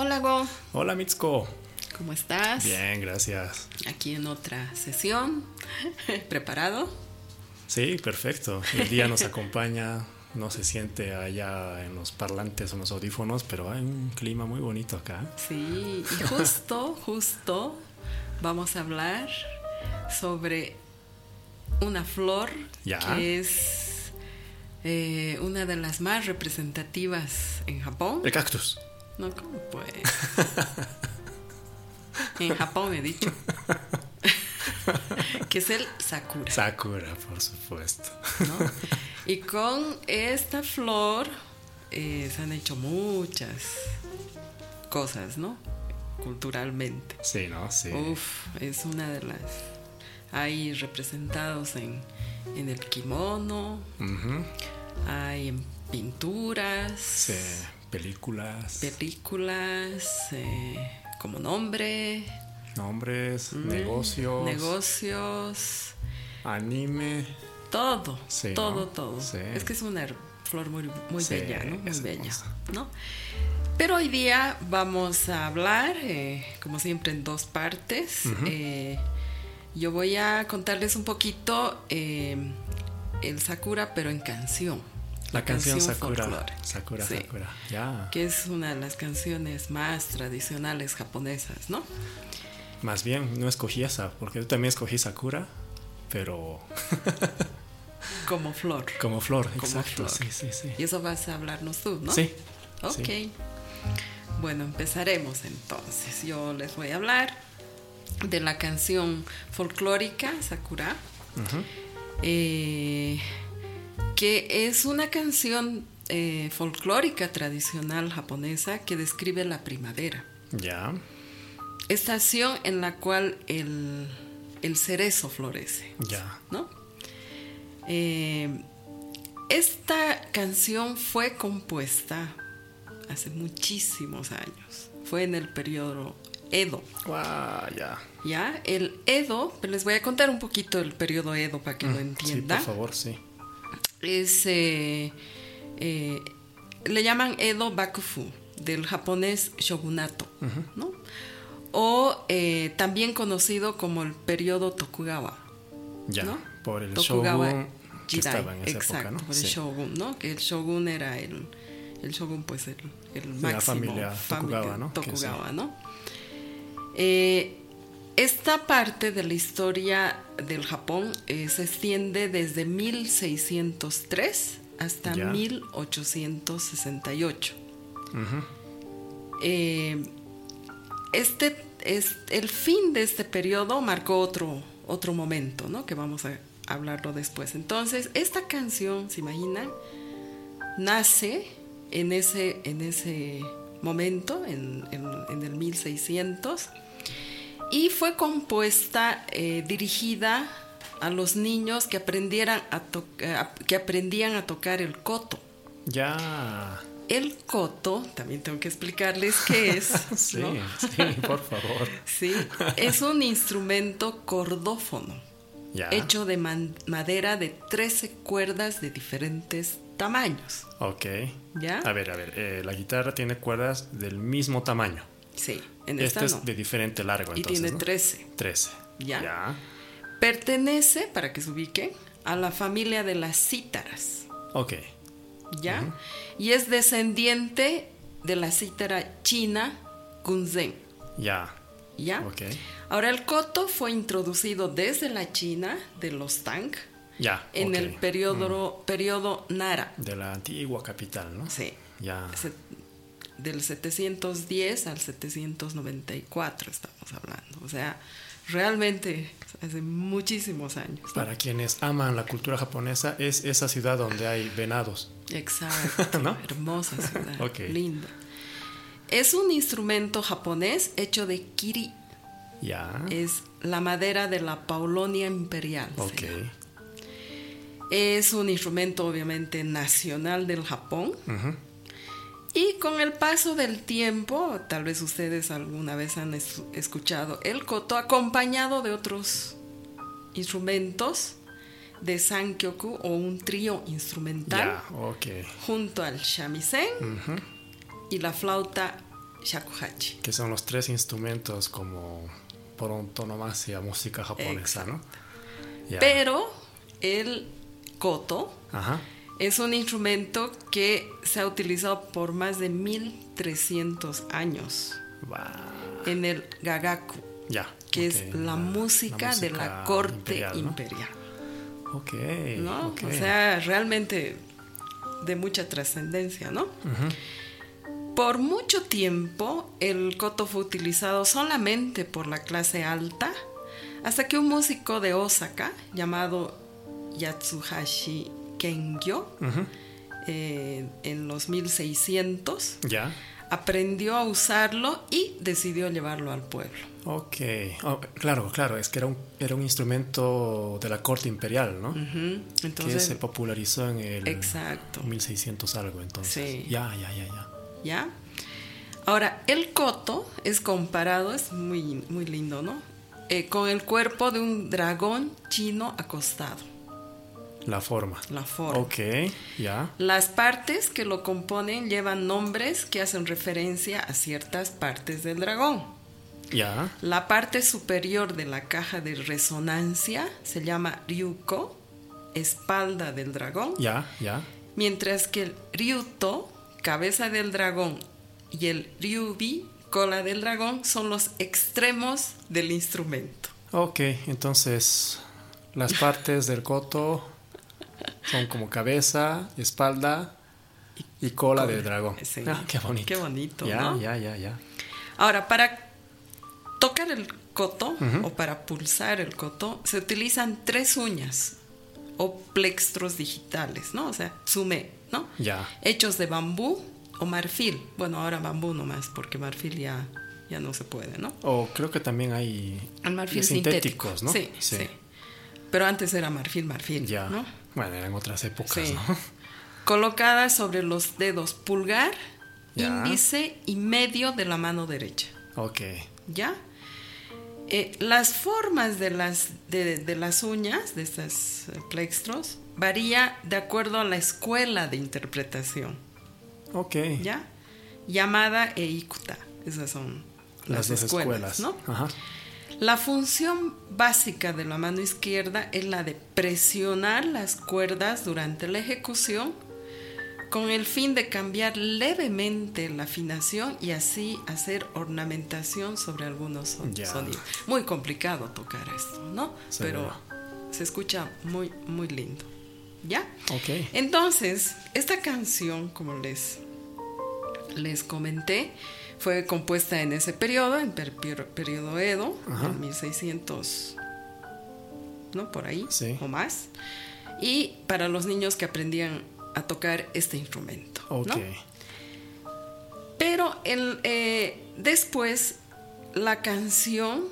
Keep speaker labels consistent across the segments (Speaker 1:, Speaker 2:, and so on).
Speaker 1: Hola Go,
Speaker 2: Hola Mitsuko.
Speaker 1: ¿cómo estás?
Speaker 2: Bien, gracias.
Speaker 1: Aquí en otra sesión. ¿Preparado?
Speaker 2: Sí, perfecto. El día nos acompaña, no se siente allá en los parlantes o en los audífonos, pero hay un clima muy bonito acá.
Speaker 1: Sí, y justo, justo vamos a hablar sobre una flor
Speaker 2: Ya.
Speaker 1: que es eh, una de las más representativas en Japón.
Speaker 2: El cactus.
Speaker 1: No, ¿cómo pues? en Japón he dicho. que es el sakura.
Speaker 2: Sakura, por supuesto.
Speaker 1: ¿no? Y con esta flor eh, se han hecho muchas cosas, ¿no? Culturalmente.
Speaker 2: Sí, ¿no? Sí.
Speaker 1: Uf, es una de las... Hay representados en, en el kimono, hay en pinturas,
Speaker 2: Sí, películas,
Speaker 1: películas, eh, como nombre,
Speaker 2: nombres,
Speaker 1: mm,
Speaker 2: negocios,
Speaker 1: negocios,
Speaker 2: anime.
Speaker 1: todo,
Speaker 2: Sí,
Speaker 1: todo,
Speaker 2: ¿no?
Speaker 1: todo.
Speaker 2: Sí.
Speaker 1: Es que es una flor muy, muy
Speaker 2: Sí,
Speaker 1: bella, ¿no? Muy bella. ¿no? Pero hoy día vamos a hablar, eh, como siempre, en dos partes. Eh, yo voy a contarles un poquito eh, el Sakura, pero en canción.
Speaker 2: La canción, Sakura. Sakura,
Speaker 1: Sí.
Speaker 2: Sakura. Ya.
Speaker 1: Que es una de las canciones más tradicionales japonesas, ¿no?
Speaker 2: Más bien, no escogí esa, porque yo también escogí Sakura, pero
Speaker 1: Como flor.
Speaker 2: como flor.
Speaker 1: Como
Speaker 2: exacto.
Speaker 1: flor.
Speaker 2: Sí, sí, sí.
Speaker 1: Y eso vas a hablarnos tú, ¿no?
Speaker 2: Sí.
Speaker 1: Ok.
Speaker 2: sí.
Speaker 1: Bueno, empezaremos entonces. Yo les voy a hablar de la canción folclórica Sakura,
Speaker 2: Ujú.
Speaker 1: eh, que es una canción eh, folclórica tradicional japonesa que describe la primavera,
Speaker 2: Ya.
Speaker 1: estación en la cual el, el cerezo florece.
Speaker 2: Ya.
Speaker 1: ¿no? Eh, esta canción fue compuesta hace muchísimos años. Fue en el periodo Edo.
Speaker 2: Guau, ya.
Speaker 1: ¿Ya? El Edo, pues les voy a contar un poquito el periodo Edo para que lo
Speaker 2: Mm, Sí, por favor, sí.
Speaker 1: Es. eh, eh, le llaman Edo Bakufu, del japonés shogunato, ¿no? O eh, también conocido como el periodo Tokugawa.
Speaker 2: Ya.
Speaker 1: ¿no?
Speaker 2: Por el
Speaker 1: Tokugawa
Speaker 2: shogun que estaba en esa
Speaker 1: exacto,
Speaker 2: época, ¿no?
Speaker 1: por el
Speaker 2: Sí.
Speaker 1: shogun, ¿no? Que el shogun era el, el shogun, pues el, el máximo.
Speaker 2: La familia Tokugawa, ¿no?
Speaker 1: Tokugawa, ¿no? Eh, esta parte de la historia del Japón eh, se extiende desde 1603 hasta
Speaker 2: Ya.
Speaker 1: 1868.
Speaker 2: Ujú.
Speaker 1: Eh, este es el fin de este periodo marcó otro otro momento, ¿no? Que vamos a hablarlo después. Entonces, esta canción, ¿se imaginan? Nace en ese en ese momento, en, en- en el 1600, y fue compuesta, eh, dirigida a los niños que aprendieran a a- que aprendían a tocar el koto.
Speaker 2: Ya.
Speaker 1: El koto, también tengo que explicarles qué es.
Speaker 2: Sí,
Speaker 1: ¿no?
Speaker 2: sí, por favor.
Speaker 1: Sí, es un instrumento cordófono
Speaker 2: Ya.
Speaker 1: hecho de madera de 13 cuerdas de diferentes tamaños.
Speaker 2: Ok.
Speaker 1: ¿Ya?
Speaker 2: A ver, a ver. eh, la guitarra tiene cuerdas del mismo tamaño.
Speaker 1: Sí, en
Speaker 2: Este
Speaker 1: esta
Speaker 2: es
Speaker 1: no.
Speaker 2: de diferente largo,
Speaker 1: y
Speaker 2: entonces.
Speaker 1: tiene
Speaker 2: ¿no?
Speaker 1: 13.
Speaker 2: 13.
Speaker 1: Ya.
Speaker 2: Ya.
Speaker 1: Pertenece, para que se ubiquen, a la familia de las cítaras.
Speaker 2: Ok.
Speaker 1: ¿Ya? Y es descendiente de la cítara china Gunzen.
Speaker 2: Ya.
Speaker 1: ¿Ya?
Speaker 2: Ok.
Speaker 1: Ahora, el koto fue introducido desde la China, de los Tang,
Speaker 2: Ya.
Speaker 1: en el periodo, periodo Nara.
Speaker 2: De la antigua capital, ¿no?
Speaker 1: Sí.
Speaker 2: Ya.
Speaker 1: Del 710 al 794 estamos hablando. O sea, realmente hace muchísimos años.
Speaker 2: Para quienes aman la cultura japonesa, es esa ciudad donde hay venados.
Speaker 1: Exacto.
Speaker 2: ¿No?
Speaker 1: Hermosa ciudad.
Speaker 2: Ok.
Speaker 1: Linda. Es un instrumento japonés hecho de kiri.
Speaker 2: Ya.
Speaker 1: Es la madera de la Paulonia imperial.
Speaker 2: Ok.
Speaker 1: Es un instrumento obviamente nacional del Japón.
Speaker 2: Ujú.
Speaker 1: Y con el paso del tiempo, tal vez ustedes alguna vez han es- escuchado el koto acompañado de otros instrumentos de sankyoku o un trío instrumental
Speaker 2: Ya, ok.
Speaker 1: junto al shamisen y la flauta shakuhachi.
Speaker 2: Que son los tres instrumentos como por antonomasia música japonesa, ¿no?
Speaker 1: Pero el koto
Speaker 2: Ajá.
Speaker 1: Es un instrumento que se ha utilizado por más de 1300 años
Speaker 2: Wow.
Speaker 1: en el gagaku,
Speaker 2: Ya.
Speaker 1: que es la, música, de la corte
Speaker 2: imperial,
Speaker 1: imperial.
Speaker 2: ¿no? Ok.
Speaker 1: ¿no?
Speaker 2: ok.
Speaker 1: O sea, realmente de mucha trascendencia, ¿no? Por mucho tiempo el koto fue utilizado solamente por la clase alta, hasta que un músico de Osaka llamado Yatsuhashi Kengyo, eh, en los 1600,
Speaker 2: Ya.
Speaker 1: aprendió a usarlo y decidió llevarlo al pueblo.
Speaker 2: Ok. Oh, claro, claro. Es que era un, era un instrumento de la corte imperial, ¿no?
Speaker 1: Ujú.
Speaker 2: que
Speaker 1: Entonces,
Speaker 2: se popularizó en el
Speaker 1: Exacto.
Speaker 2: 1600 algo, entonces.
Speaker 1: Sí.
Speaker 2: Ya, ya, ya, ya.
Speaker 1: ¿ya? Ahora, el koto es comparado, es muy, muy lindo, ¿no? Eh, con el cuerpo de un dragón chino acostado,
Speaker 2: La forma.
Speaker 1: la forma.
Speaker 2: Ok, ya.
Speaker 1: Las partes que lo componen llevan nombres que hacen referencia a ciertas partes del dragón.
Speaker 2: Ya.
Speaker 1: La parte superior de la caja de resonancia se llama ryuko, espalda del dragón,
Speaker 2: Ya, ya.
Speaker 1: mientras que el ryuto, cabeza del dragón, y el ryubi, cola del dragón, son los extremos del instrumento.
Speaker 2: Ok, entonces las partes del coto son como cabeza, espalda y cola del dragón.
Speaker 1: Sí.
Speaker 2: Ah, qué bonito.
Speaker 1: Qué bonito,
Speaker 2: Ya,
Speaker 1: ¿no?
Speaker 2: ya, ya, ya.
Speaker 1: Ahora, para tocar el coto o para pulsar el coto, se utilizan tres uñas o plextros digitales, ¿no? O sea, sume, ¿no?
Speaker 2: Ya.
Speaker 1: Hechos de bambú o marfil. Bueno, ahora bambú nomás, porque marfil ya, ya no se puede, ¿no?
Speaker 2: O creo que también hay
Speaker 1: El marfil
Speaker 2: sintéticos,
Speaker 1: sintético.
Speaker 2: ¿no?
Speaker 1: Sí, sí, Pero antes era marfil, marfil,
Speaker 2: Ya.
Speaker 1: ¿no?
Speaker 2: Bueno, eran otras épocas,
Speaker 1: Sí.
Speaker 2: ¿no?
Speaker 1: Colocada sobre los dedos pulgar,
Speaker 2: Ya.
Speaker 1: índice y medio de la mano derecha.
Speaker 2: Ok.
Speaker 1: ¿Ya? Eh, las formas de las, de, de las uñas, de estos eh, plextros, varía de acuerdo a la escuela de interpretación,
Speaker 2: Ok.
Speaker 1: ¿ya? Yamada e Ikuta. Esas son las,
Speaker 2: Las dos
Speaker 1: escuelas,
Speaker 2: escuelas.
Speaker 1: ¿no?
Speaker 2: Ajá.
Speaker 1: La función básica de la mano izquierda es la de presionar las cuerdas durante la ejecución con el fin de cambiar levemente la afinación y así hacer ornamentación sobre algunos son- sonidos. Muy complicado tocar esto, ¿no? Pero se escucha muy, muy lindo. ¿Ya?
Speaker 2: Ok.
Speaker 1: Entonces, esta canción, como les, les comenté, fue compuesta en ese periodo, en per- periodo Edo,
Speaker 2: Ajá.
Speaker 1: en 1600, ¿no? Por ahí,
Speaker 2: Sí.
Speaker 1: o más. Y para los niños que aprendían a tocar este instrumento. ¿no?
Speaker 2: Ok.
Speaker 1: Pero el, eh, después la canción,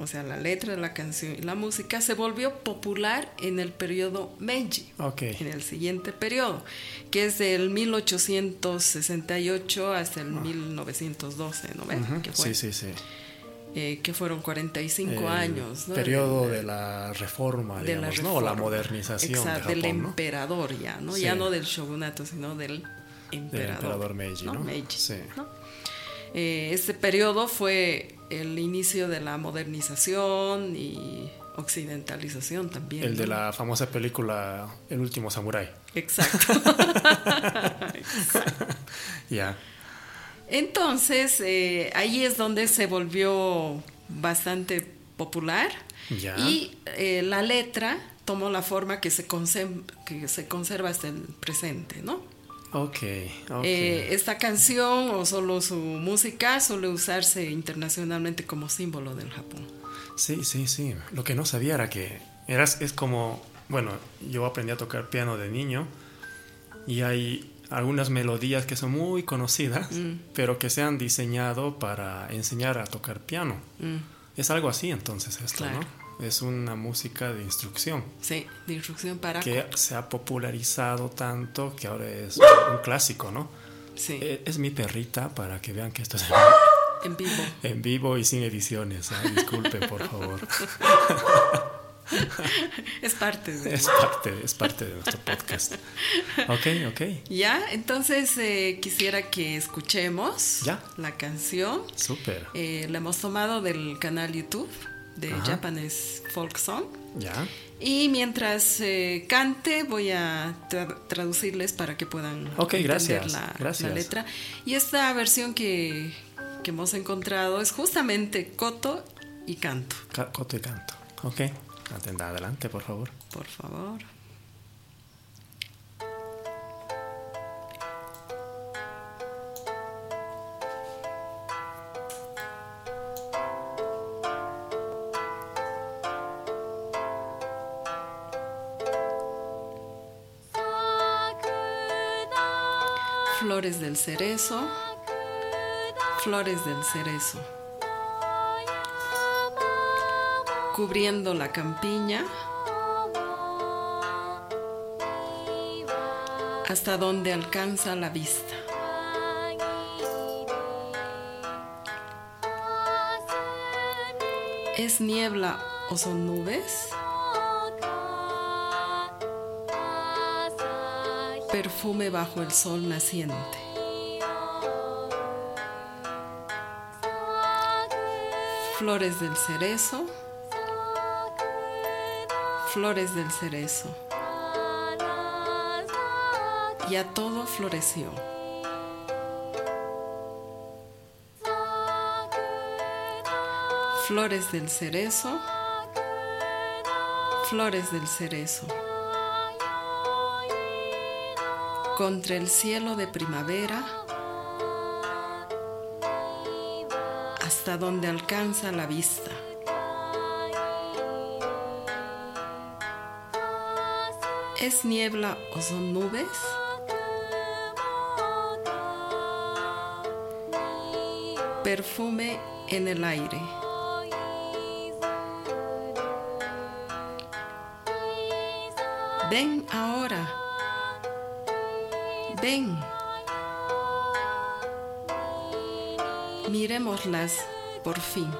Speaker 1: o sea, la letra de la canción y la música se volvió popular en el periodo Meiji, en el siguiente periodo, que es del 1868 hasta el 1912, ¿no ves?
Speaker 2: Ah.
Speaker 1: Que, fue,
Speaker 2: Sí, sí, sí.
Speaker 1: eh, que fueron 45
Speaker 2: El
Speaker 1: años. ¿no?
Speaker 2: Periodo de la reforma,
Speaker 1: de la
Speaker 2: digamos, ¿no? O la modernización
Speaker 1: Exacto,
Speaker 2: de
Speaker 1: del emperador ya, ¿no?
Speaker 2: Sí.
Speaker 1: Ya no del shogunato, sino del emperador.
Speaker 2: emperador Meiji, ¿no? Sí.
Speaker 1: ¿no? Eh, este periodo fue el inicio de la modernización y occidentalización también.
Speaker 2: El de la famosa película El último samurái.
Speaker 1: Exacto.
Speaker 2: Ya.
Speaker 1: Entonces, eh, ahí es donde se volvió bastante popular y eh, la letra tomó la forma que se, conserva, que se conserva hasta el presente, ¿no?
Speaker 2: Ok. ok.
Speaker 1: Eh, esta canción o solo su música suele usarse internacionalmente como símbolo del Japón.
Speaker 2: Sí, sí, sí. Lo que no sabía era que eras, es como, bueno, yo aprendí a tocar piano de niño y hay algunas melodías que son muy conocidas,
Speaker 1: Mm.
Speaker 2: pero que se han diseñado para enseñar a tocar piano.
Speaker 1: Mm,
Speaker 2: Es algo así entonces esto,
Speaker 1: Claro.
Speaker 2: ¿no? Es una música de instrucción
Speaker 1: sí, de instrucción para...
Speaker 2: que se ha popularizado tanto que ahora es un clásico, ¿no?
Speaker 1: Sí,
Speaker 2: Eh, Es mi perrita para que vean que esto es
Speaker 1: en vivo.
Speaker 2: en vivo y sin ediciones. ¿ah? Disculpen, por favor.
Speaker 1: es parte de...
Speaker 2: Es parte, es parte de nuestro podcast. Ok, ok.
Speaker 1: Ya, entonces eh, quisiera que escuchemos
Speaker 2: Ya.
Speaker 1: la canción.
Speaker 2: Súper.
Speaker 1: Eh, la hemos tomado del canal YouTube de
Speaker 2: Ajá.
Speaker 1: Japanese Folk Song.
Speaker 2: Ya.
Speaker 1: Y mientras eh, cante, voy a tra- traducirles para que puedan
Speaker 2: Ok,
Speaker 1: entender
Speaker 2: gracias,
Speaker 1: la,
Speaker 2: gracias.
Speaker 1: la letra. Y esta versión que, que hemos encontrado es justamente coto y canto,
Speaker 2: Ca- Coto y canto. Ok. Atenda adelante, por favor.
Speaker 1: por favor. Flores del cerezo, flores del cerezo, cubriendo la campiña hasta donde alcanza la vista. ¿Es niebla o son nubes? Perfume bajo el sol naciente. Flores del cerezo. Flores del cerezo. Ya todo floreció. Flores del cerezo. Flores del cerezo. Contra el cielo de primavera. Hasta donde alcanza la vista. ¿Es niebla o son nubes? Perfume en el aire. Ven ahora. Ven. Miremoslas por fin.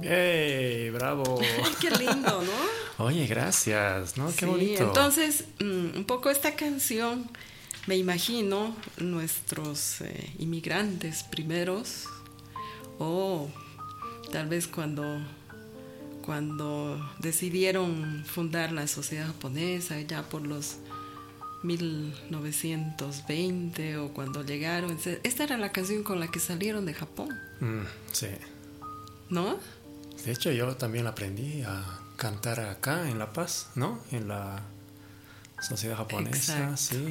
Speaker 2: ¡Yay! ¡Bravo!
Speaker 1: Qué lindo, ¿no?
Speaker 2: Oye, gracias, ¿no? Qué
Speaker 1: Sí,
Speaker 2: bonito.
Speaker 1: Entonces, mm, un poco esta canción, me imagino nuestros eh, inmigrantes primeros, o tal vez cuando, cuando decidieron fundar la sociedad japonesa, ya por los 1920 o cuando llegaron, esta era la canción con la que salieron de Japón,
Speaker 2: Mm, sí.
Speaker 1: ¿no?
Speaker 2: De hecho, yo también aprendí a cantar acá en La Paz, ¿no? En la sociedad japonesa,
Speaker 1: Exacto.
Speaker 2: sí.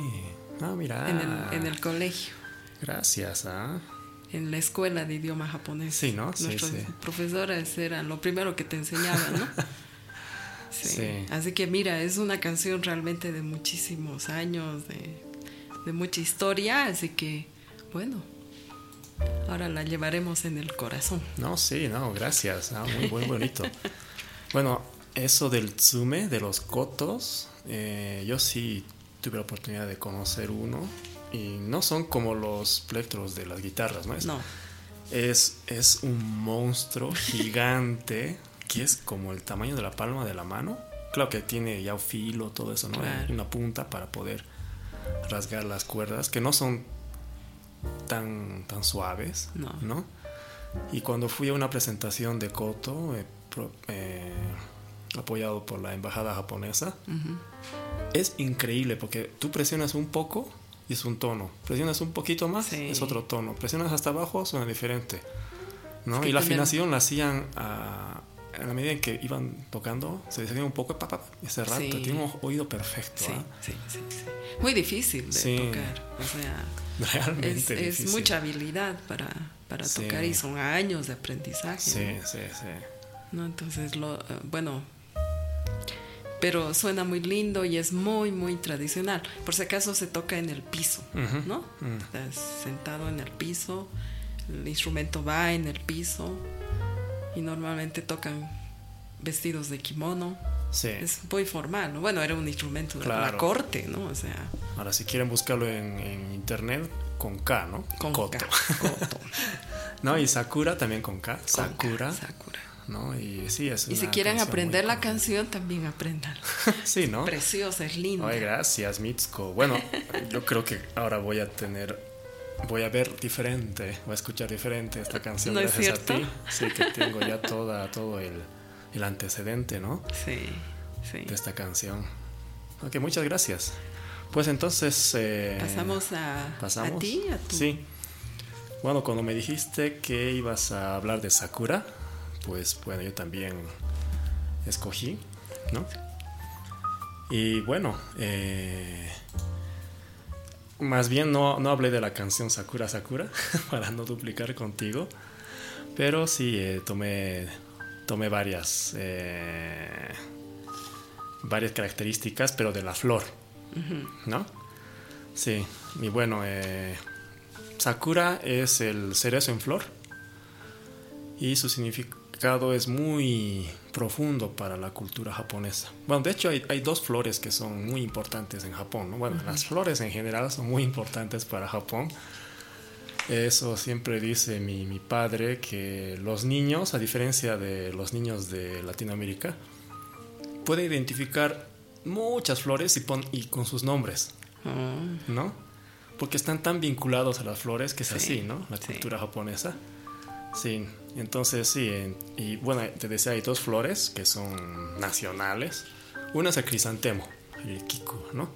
Speaker 2: Ah, mira.
Speaker 1: En, el, en el colegio.
Speaker 2: Gracias, ¿ah?
Speaker 1: En la escuela de idioma japonés.
Speaker 2: Sí, ¿no? Sí, sí.
Speaker 1: profesores eran lo primero que te enseñaban, ¿no? Sí.
Speaker 2: Sí.
Speaker 1: Así que mira, es una canción realmente de muchísimos años, de, de mucha historia, así que bueno, ahora la llevaremos en el corazón.
Speaker 2: No, sí, no, gracias. Ah, muy, muy bonito. bueno, eso del tsume, de los kotos, eh, yo sí tuve la oportunidad de conocer uno. Y no son como los plectros de las guitarras, ¿no? Es,
Speaker 1: No,
Speaker 2: es, es un monstruo gigante que es como el tamaño de la palma de la mano. Claro que tiene ya un filo, todo eso, ¿no?
Speaker 1: Claro.
Speaker 2: Una punta para poder rasgar las cuerdas, que no son tan, tan suaves,
Speaker 1: No.
Speaker 2: Y cuando fui a una presentación de Koto, eh, pro- eh, apoyado por la embajada japonesa, es increíble porque tú presionas un poco y es un tono, presionas un poquito más
Speaker 1: Sí.
Speaker 2: es otro tono, presionas hasta abajo suena diferente, ¿no?
Speaker 1: Es que
Speaker 2: y la afinación la hacían a, a la medida en que iban tocando, se decidían un poco pa, pa, y cerrar,
Speaker 1: Sí.
Speaker 2: pero tiene un oído perfecto,
Speaker 1: sí,
Speaker 2: ¿ah?
Speaker 1: sí, sí, sí. Muy difícil de
Speaker 2: Sí.
Speaker 1: tocar, o sea,
Speaker 2: realmente
Speaker 1: es, mucha habilidad para, para
Speaker 2: Sí.
Speaker 1: tocar y son años de aprendizaje.
Speaker 2: Sí,
Speaker 1: ¿no?
Speaker 2: sí, sí.
Speaker 1: ¿no? Entonces, lo, eh, bueno, pero suena muy lindo y es muy, muy tradicional. Por si acaso se toca en el piso,
Speaker 2: Ujú,
Speaker 1: ¿no?
Speaker 2: mm.
Speaker 1: Estás sentado en el piso, el instrumento va en el piso y normalmente tocan vestidos de kimono.
Speaker 2: Sí.
Speaker 1: Es muy formal, ¿no? Bueno, era un instrumento de la corte, ¿no? O sea,
Speaker 2: Ahora, si quieren buscarlo en, en internet, con K, ¿no?
Speaker 1: con
Speaker 2: Koto.
Speaker 1: K, koto.
Speaker 2: no, y Sakura también con K.
Speaker 1: Con
Speaker 2: Sakura.
Speaker 1: Sakura.
Speaker 2: ¿No? Y sí, es
Speaker 1: Y si quieren aprender la canción, también aprendan.
Speaker 2: Sí, ¿no?
Speaker 1: Preciosa, es linda.
Speaker 2: Ay, gracias, Mitsuko. Bueno, yo creo que ahora voy a tener, voy a ver diferente, voy a escuchar diferente esta canción
Speaker 1: ¿No es
Speaker 2: gracias a ti. Sí, que tengo ya toda, todo el, el antecedente, ¿no?
Speaker 1: Sí, sí.
Speaker 2: De esta canción. Ok, muchas gracias. Pues entonces... eh,
Speaker 1: Pasamos a,
Speaker 2: ¿pasamos?
Speaker 1: a ti, a tu...
Speaker 2: Sí. Bueno, cuando me dijiste que ibas a hablar de Sakura, pues bueno, yo también escogí, ¿no? Y bueno, eh, más bien no, no hablé de la canción Sakura Sakura para no duplicar contigo, pero sí eh, tomé, tomé varias, eh, varias características, pero de la flor, ¿no? Sí, y bueno, Sakura es el cerezo en flor y su significado es muy profundo para la cultura japonesa. Bueno, de hecho hay, hay dos flores que son muy importantes en Japón. ¿no? Bueno, las flores en general son muy importantes para Japón. Eso siempre dice mi, mi padre, que los niños, a diferencia de los niños de Latinoamérica, puede identificar muchas flores y, pon- y con sus nombres.
Speaker 1: Oh,
Speaker 2: ¿no? Porque están tan vinculados a las flores que es
Speaker 1: Sí,
Speaker 2: así, ¿no? La
Speaker 1: sí.
Speaker 2: cultura japonesa. Sí, entonces sí, y bueno, te decía, hay dos flores que son nacionales. Una es el crisantemo, el kiku, ¿no?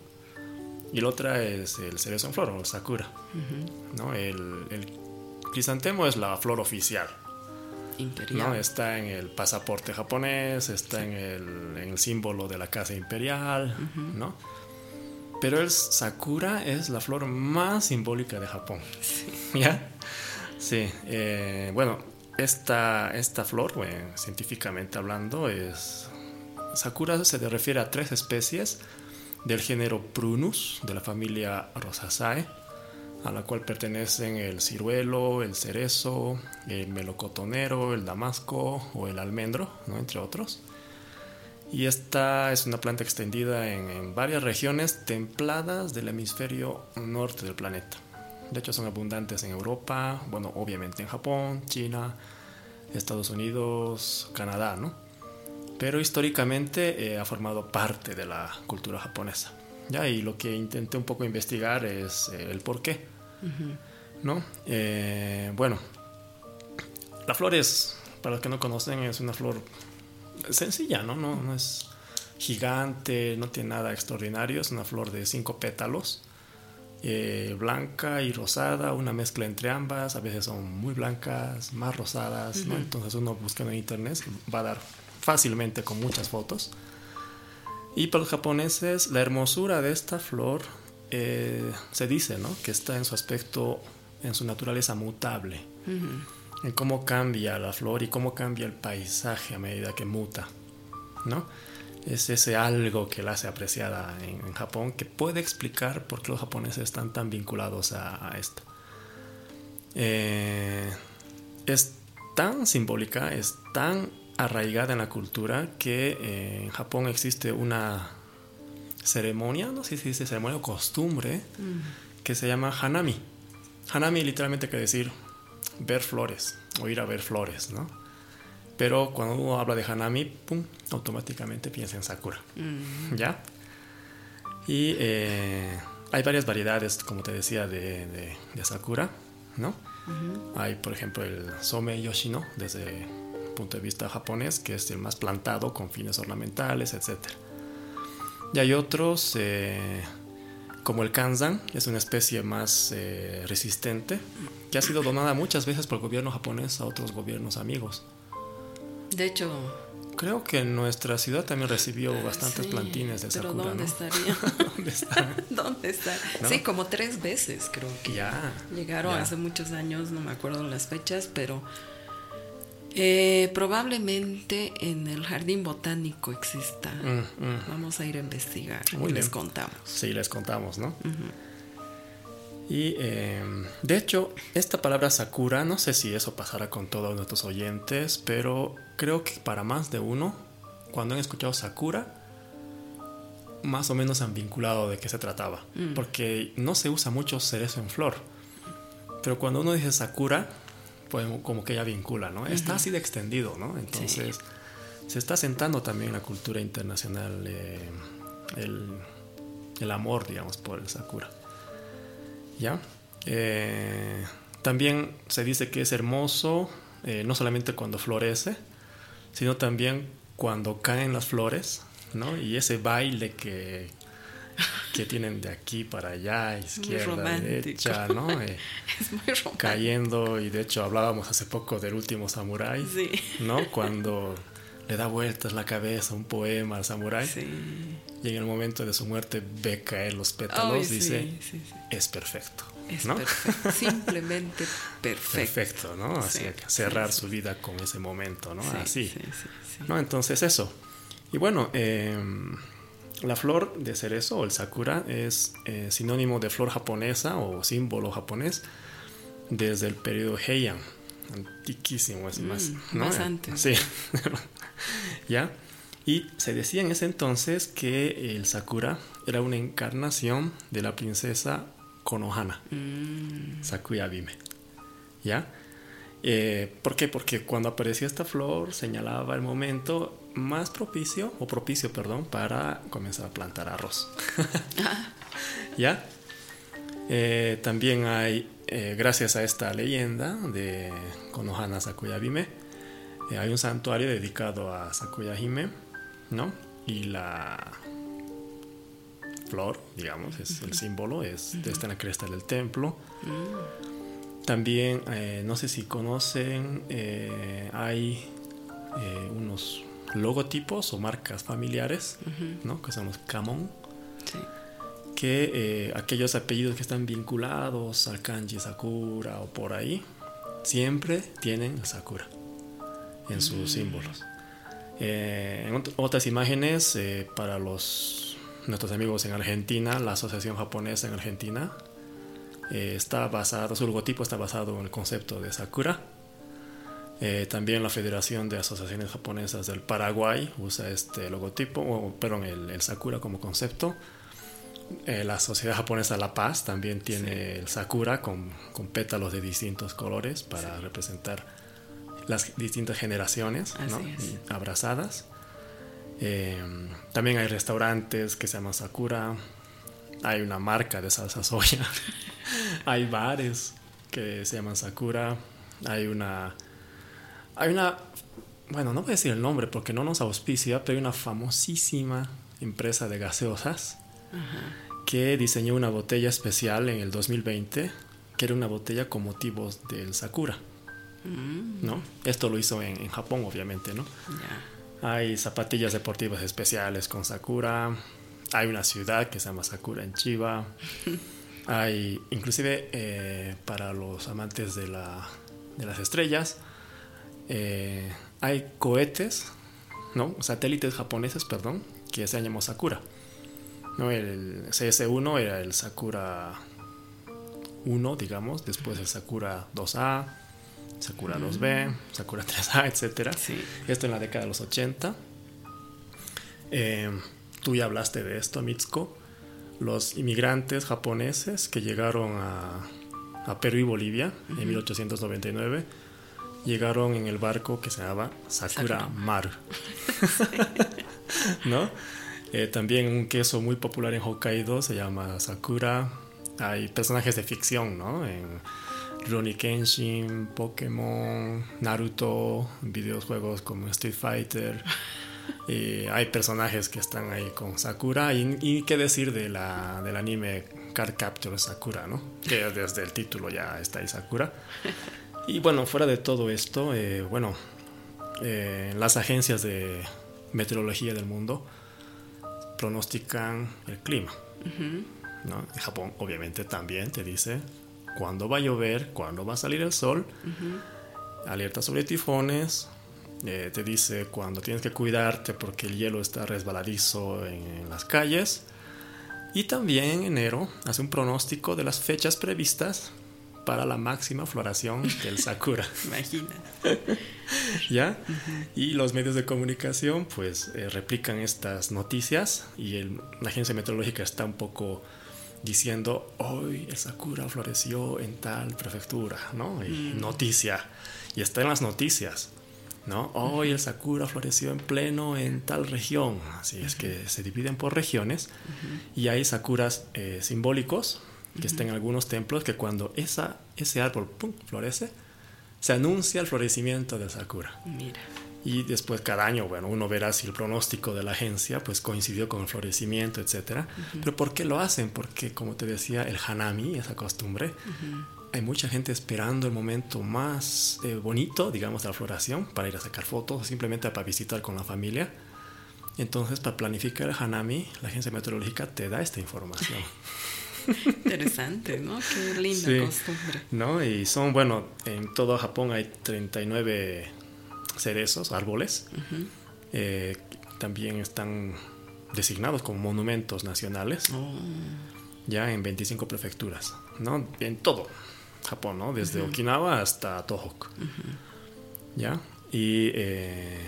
Speaker 2: Y la otra es el cerezo en flor o el sakura, ¿no? El, el crisantemo es la flor oficial,
Speaker 1: imperial.
Speaker 2: ¿no? Está en el pasaporte japonés, está en, el, en el símbolo de la casa imperial, ¿no? Pero el sakura es la flor más simbólica de Japón. ¿Ya? Sí. eh, bueno, esta, esta flor, científicamente hablando, es... Sakura se refiere a tres especies del género Prunus, de la familia Rosaceae, a la cual pertenecen el ciruelo, el cerezo, el melocotonero, el damasco o el almendro, entre otros. Y esta es una planta extendida en, en varias regiones templadas del hemisferio norte del planeta. De hecho, son abundantes en Europa, bueno, obviamente en Japón, China, Estados Unidos, Canadá, ¿no? Pero históricamente eh, ha formado parte de la cultura japonesa. ¿ya? Y lo que intenté un poco investigar es eh, el por qué. ¿no? Eh, bueno, la flor es, para los que no conocen, es una flor sencilla, ¿no? No, no es gigante, no tiene nada extraordinario, es una flor de cinco pétalos, eh, blanca y rosada, una mezcla entre ambas, a veces son muy blancas, más rosadas, ¿no? Entonces uno buscando en internet va a dar fácilmente con muchas fotos. Y para los japoneses, la hermosura de esta flor eh, se dice, ¿no? Que está en su aspecto, en su naturaleza mutable en cómo cambia la flor y cómo cambia el paisaje a medida que muta, ¿no? Es ese algo que la hace apreciada en, en Japón que puede explicar por qué los japoneses están tan vinculados a, a esto. Eh, es tan simbólica, es tan arraigada en la cultura que eh, en Japón existe una ceremonia, no sé si dice ceremonia o costumbre, que se llama Hanami. Hanami literalmente quiere decir ver flores o ir a ver flores, ¿no? Pero cuando uno habla de Hanami, pum, automáticamente piensa en Sakura, ¿ya? Y eh, hay varias variedades, como te decía, de, de- de Sakura, ¿no? Hay, por ejemplo, el Some Yoshino, desde el punto de vista japonés, que es el más plantado con fines ornamentales, etc. Y hay otros, eh, como el Kanzan, es una especie más eh, resistente, que ha sido donada muchas veces por el gobierno japonés a otros gobiernos amigos.
Speaker 1: De hecho,
Speaker 2: Creo que nuestra ciudad también recibió bastantes
Speaker 1: sí,
Speaker 2: plantines de
Speaker 1: pero
Speaker 2: Sakura,
Speaker 1: ¿dónde
Speaker 2: ¿no?
Speaker 1: estaría?
Speaker 2: ¿Dónde está?
Speaker 1: ¿Dónde está?
Speaker 2: ¿No?
Speaker 1: Sí, como tres veces creo que
Speaker 2: Ya.
Speaker 1: llegaron
Speaker 2: ya.
Speaker 1: hace muchos años, no me acuerdo las fechas, pero eh, probablemente en el jardín botánico exista.
Speaker 2: Mm, mm.
Speaker 1: Vamos a ir a investigar
Speaker 2: Muy
Speaker 1: y les contamos.
Speaker 2: Sí, les contamos, ¿no? Y eh, de hecho, esta palabra Sakura, no sé si eso pasará con todos nuestros oyentes, pero creo que para más de uno, cuando han escuchado Sakura, más o menos han vinculado de qué se trataba. Porque no se usa mucho cerezo en flor. Pero cuando uno dice Sakura, como que ya vincula, ¿no? Está así de extendido, ¿no? Entonces, se está sentando también en la cultura internacional eh, el, amor, digamos, por el sakura. ¿Ya? Eh, también se dice que es hermoso, eh, no solamente cuando florece, sino también cuando caen las flores, ¿no? Y ese baile que, que tienen de aquí para allá, izquierda, derecha, ¿no?
Speaker 1: Eh, es muy romántico.
Speaker 2: Cayendo, y de hecho hablábamos hace poco del último samurái, ¿no? Cuando le da vueltas la cabeza un poema al samurái. Y en el momento de su muerte ve caer los pétalos, dice, es perfecto.
Speaker 1: Es perfecto, simplemente perfecto.
Speaker 2: Perfecto, ¿no? Así cerrar su vida con ese momento, ¿no? Así. ¿no? Entonces eso. Y bueno, em, la flor de cerezo o el sakura es eh, sinónimo de flor japonesa o símbolo japonés desde el periodo Heian. Antiquísimo, es más.
Speaker 1: Mm, más antes.
Speaker 2: Sí. ¿Ya? Y se decía en ese entonces que el sakura era una encarnación de la princesa Konohana, mm. Sakuya Bime. ¿Ya? Eh, ¿Por qué? Porque cuando aparecía esta flor señalaba el momento más propicio, o propicio, perdón, para comenzar a plantar arroz. ¿Ya? Eh, también hay, eh, gracias a esta leyenda de Konohana Sakuya Bime, hay un santuario dedicado a Sakuya Hime, ¿no? Y la flor, digamos, es el símbolo, es, está en la cresta del templo. Mm. También, eh, no sé si conocen, eh, hay eh, unos logotipos o marcas familiares, ¿no? Que son los Kamon. Que aquellos apellidos que están vinculados al kanji Sakura o por ahí, siempre tienen Sakura en sus mm. símbolos. en otras imágenes, para los nuestros amigos en Argentina, la Asociación Japonesa en Argentina, eh, está basado, su logotipo está basado en el concepto de Sakura. Eh, también la Federación de Asociaciones Japonesas del Paraguay usa este logotipo, o, perdón, el, Sakura como concepto. Eh, la Sociedad Japonesa La Paz también tiene el Sakura con, con, pétalos de distintos colores para representar las distintas generaciones abrazadas. Em, también hay restaurantes que se llaman Sakura. Hay una marca de salsa soya. hay bares que se llaman Sakura. Hay una. Hay una. Bueno, no voy a decir el nombre porque no nos auspicia, pero hay una famosísima empresa de gaseosas que diseñó una botella especial en el 2020 que era una botella con motivos del Sakura. Mm. ¿No? Esto lo hizo en, Japón, obviamente, ¿no? Hay zapatillas deportivas especiales con Sakura. Hay una ciudad que se llama Sakura en Chiba. Hay, inclusive eh, para los amantes de, la, de las estrellas, eh, hay cohetes, ¿no? Satélites japoneses, perdón, que se llaman Sakura. ¿no? El CS1 era el Sakura 1, digamos, después el Sakura 2A, Sakura 2B, Sakura 3A, etc. Esto en la década de los 80. Eh, tú ya hablaste de esto, Mitsuko. Los inmigrantes japoneses que llegaron a, Perú y Bolivia en 1899 llegaron en el barco que se llamaba Sakura, Maru. ¿No? Eh, también un queso muy popular en Hokkaido se llama Sakura. Hay personajes de ficción, ¿no? En, Ronnie Kenshin, Pokémon, Naruto, videojuegos como Street Fighter. hay personajes que están ahí con Sakura. Y, qué decir de la, del anime Card Capture Sakura, ¿no? Que desde el título ya está ahí Sakura. Y bueno, fuera de todo esto, eh, bueno, eh, las agencias de meteorología del mundo pronostican el clima. ¿no? En Japón, obviamente, también te dice cuándo va a llover, cuándo va a salir el sol, alerta sobre tifones, eh, te dice cuándo tienes que cuidarte porque el hielo está resbaladizo en, las calles. Y también en enero hace un pronóstico de las fechas previstas para la máxima floración del sakura.
Speaker 1: Imagina.
Speaker 2: ¿Ya? Y los medios de comunicación pues eh, replican estas noticias y la agencia meteorológica está un poco diciendo, hoy el sakura floreció en tal prefectura, ¿no? Y noticia. Y está en las noticias, ¿no? Hoy el sakura floreció en pleno en tal región. Así es que se dividen por regiones y hay sakuras eh, simbólicos que están en algunos templos que cuando esa, ese árbol pum, florece, se anuncia el florecimiento del sakura.
Speaker 1: Mira.
Speaker 2: Y después cada año, bueno, uno verá si el pronóstico de la agencia pues coincidió con el florecimiento, etc. Pero ¿por qué lo hacen? Porque, como te decía, el hanami, esa costumbre, hay mucha gente esperando el momento más eh, bonito, digamos, de la floración, para ir a sacar fotos, simplemente para visitar con la familia. Entonces, para planificar el hanami, la agencia meteorológica te da esta información.
Speaker 1: Interesante, ¿no? Qué linda costumbre.
Speaker 2: ¿No? Y son, bueno, en todo Japón hay 39 cerezos, árboles. Eh, también están designados como monumentos nacionales. Oh. Ya en 25 prefecturas, ¿no? En todo Japón, ¿no? Desde Okinawa hasta Tohoku. ¿Ya? Y eh,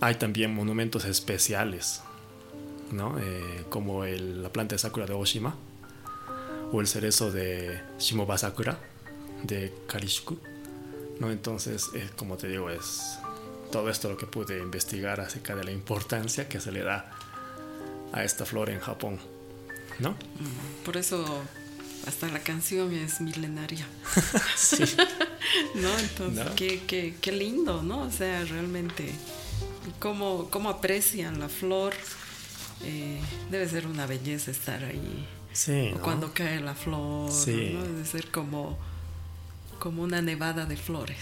Speaker 2: hay también monumentos especiales, ¿no? Eh, como el, la planta de Sakura de Oshima o el cerezo de Shimobasakura de Karishiku, ¿no? Entonces, eh, como te digo, es todo esto lo que pude investigar acerca de la importancia que se le da a esta flor en Japón, ¿no?
Speaker 1: Mm, por eso hasta la canción es milenaria.
Speaker 2: sí.
Speaker 1: ¿No? Entonces, Qué, qué, lindo, ¿no? O sea, realmente, cómo, cómo aprecian la flor. Eh, debe ser una belleza estar ahí.
Speaker 2: Sí.
Speaker 1: cuando cae la flor,
Speaker 2: sí.
Speaker 1: ¿no? Debe ser como, como una nevada de flores.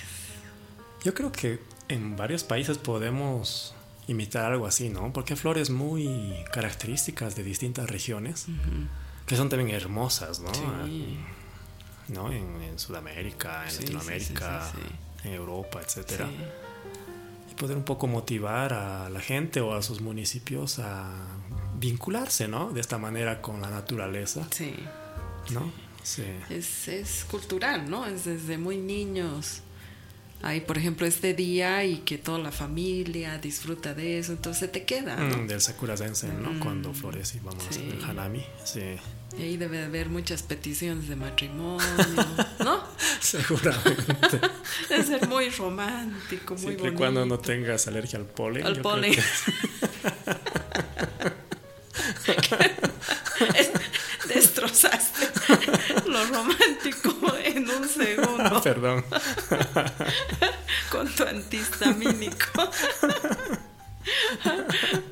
Speaker 2: Yo creo que en varios países podemos imitar algo así, ¿no? Porque hay flores muy características de distintas regiones que son también hermosas, ¿no? ¿No? En, Sudamérica, en Latinoamérica, en Europa, etcétera. Y poder un poco motivar a la gente o a sus municipios a vincularse, ¿no? De esta manera con la naturaleza.
Speaker 1: Sí.
Speaker 2: ¿No? Sí.
Speaker 1: Es, es cultural, ¿no? Es desde muy niños hay, por ejemplo, este día y que toda la familia disfruta de eso, entonces te queda. ¿no?
Speaker 2: Mm, del Sakura Zensen, ¿no? Mm, Cuando florece y vamos a hacer el Hanami. Sí.
Speaker 1: Y ahí debe haber muchas peticiones de matrimonio, ¿no?
Speaker 2: Seguramente.
Speaker 1: debe ser muy romántico, muy Siempre bonito.
Speaker 2: cuando no tengas alergia al polen.
Speaker 1: Al polen. destrozaste lo romántico en un segundo.
Speaker 2: Perdón.
Speaker 1: Con tu antihistamínico.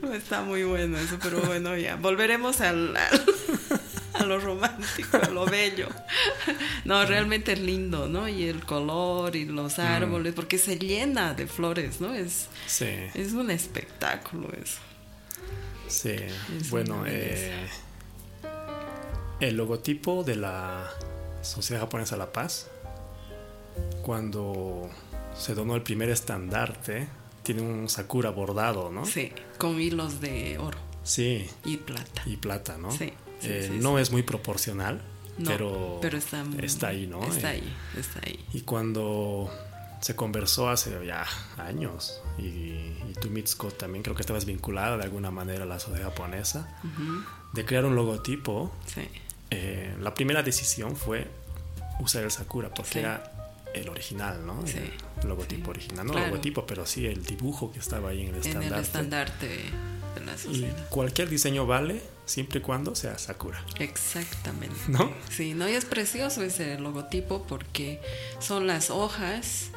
Speaker 1: Está muy bueno eso, pero bueno, ya. Volveremos al, a lo romántico, a lo bello. No, realmente es lindo, ¿no? Y el color y los árboles, porque se llena de flores, ¿no? Es, es un espectáculo eso.
Speaker 2: Sí, bueno, eh, el logotipo de la Sociedad Japonesa La Paz, cuando se donó el primer estandarte, tiene un sakura bordado, ¿no?
Speaker 1: Sí, con hilos de oro.
Speaker 2: Sí.
Speaker 1: Y plata.
Speaker 2: Y plata, ¿no?
Speaker 1: Sí.
Speaker 2: Eh, no es muy proporcional, pero,
Speaker 1: pero está,
Speaker 2: está, ahí, ¿no?
Speaker 1: Está ahí, está ahí.
Speaker 2: Y cuando se conversó hace ya años y, y tú Mitsuko también creo que estabas vinculada de alguna manera a la sociedad japonesa de crear un logotipo
Speaker 1: sí.
Speaker 2: Eh, la primera decisión fue usar el Sakura porque era el original, ¿no? El logotipo original. No el logotipo, pero sí el dibujo que estaba ahí en el estandarte.
Speaker 1: En el estandarte de la sociedad.
Speaker 2: Y cualquier diseño vale siempre y cuando sea Sakura.
Speaker 1: Exactamente.
Speaker 2: ¿No?
Speaker 1: Sí, no, y es precioso ese logotipo porque son las hojas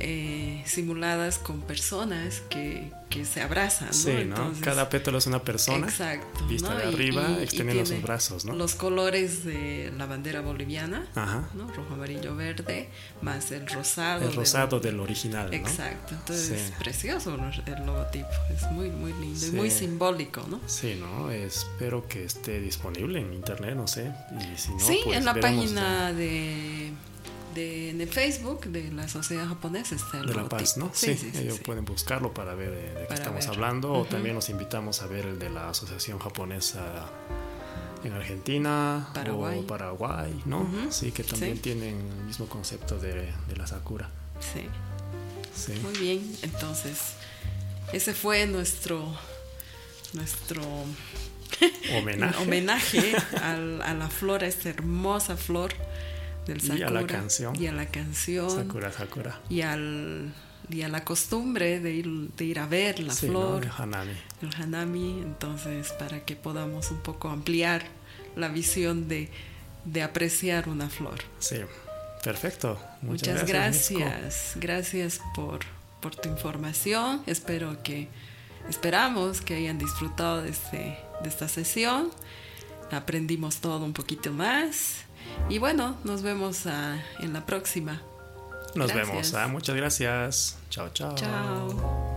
Speaker 1: eh, simuladas con personas que, que se abrazan. ¿no?
Speaker 2: Sí, ¿no? Cada pétalo es una persona.
Speaker 1: Exacto.
Speaker 2: Vista de arriba, extendiendo sus brazos, ¿no?
Speaker 1: Los colores de la bandera boliviana,
Speaker 2: Ajá.
Speaker 1: ¿no? Rojo, amarillo, verde, más el rosado.
Speaker 2: El rosado del, original, ¿no?
Speaker 1: Exacto. Entonces es precioso el logotipo. Es muy, muy lindo y muy simbólico, ¿no?
Speaker 2: Sí, ¿no? Espero que esté disponible en internet, no sé. Y si no,
Speaker 1: sí,
Speaker 2: pues
Speaker 1: en la página de de, en el Facebook de la Sociedad Japonesa está el
Speaker 2: De La Paz, ¿no? Sí, ellos pueden buscarlo para ver de, qué estamos hablando. O también nos invitamos a ver el de la Asociación Japonesa en Argentina
Speaker 1: Paraguay.
Speaker 2: o Paraguay, ¿no? Sí, que también tienen el mismo concepto de, de la Sakura.
Speaker 1: Sí. sí. Muy bien, entonces, ese fue nuestro, nuestro
Speaker 2: homenaje,
Speaker 1: homenaje al- a la flor, a esta hermosa flor del
Speaker 2: Y a la canción.
Speaker 1: Y a la canción.
Speaker 2: Sakura Sakura.
Speaker 1: Y, al, y a la costumbre de ir, de ir a ver la
Speaker 2: Sí, ¿no?
Speaker 1: flor,
Speaker 2: El Hanami.
Speaker 1: el hanami. Entonces, para que podamos un poco ampliar la visión de, de apreciar una flor.
Speaker 2: Sí, perfecto. Muchas,
Speaker 1: Muchas
Speaker 2: gracias.
Speaker 1: gracias. Gracias por, por tu información. Espero que, esperamos que hayan disfrutado de, este, de esta sesión. Aprendimos todo un poquito más. Y bueno, nos vemos ah, en la próxima.
Speaker 2: Nos
Speaker 1: Gracias.
Speaker 2: vemos. ah, Muchas gracias. Chao, chao.
Speaker 1: Chao.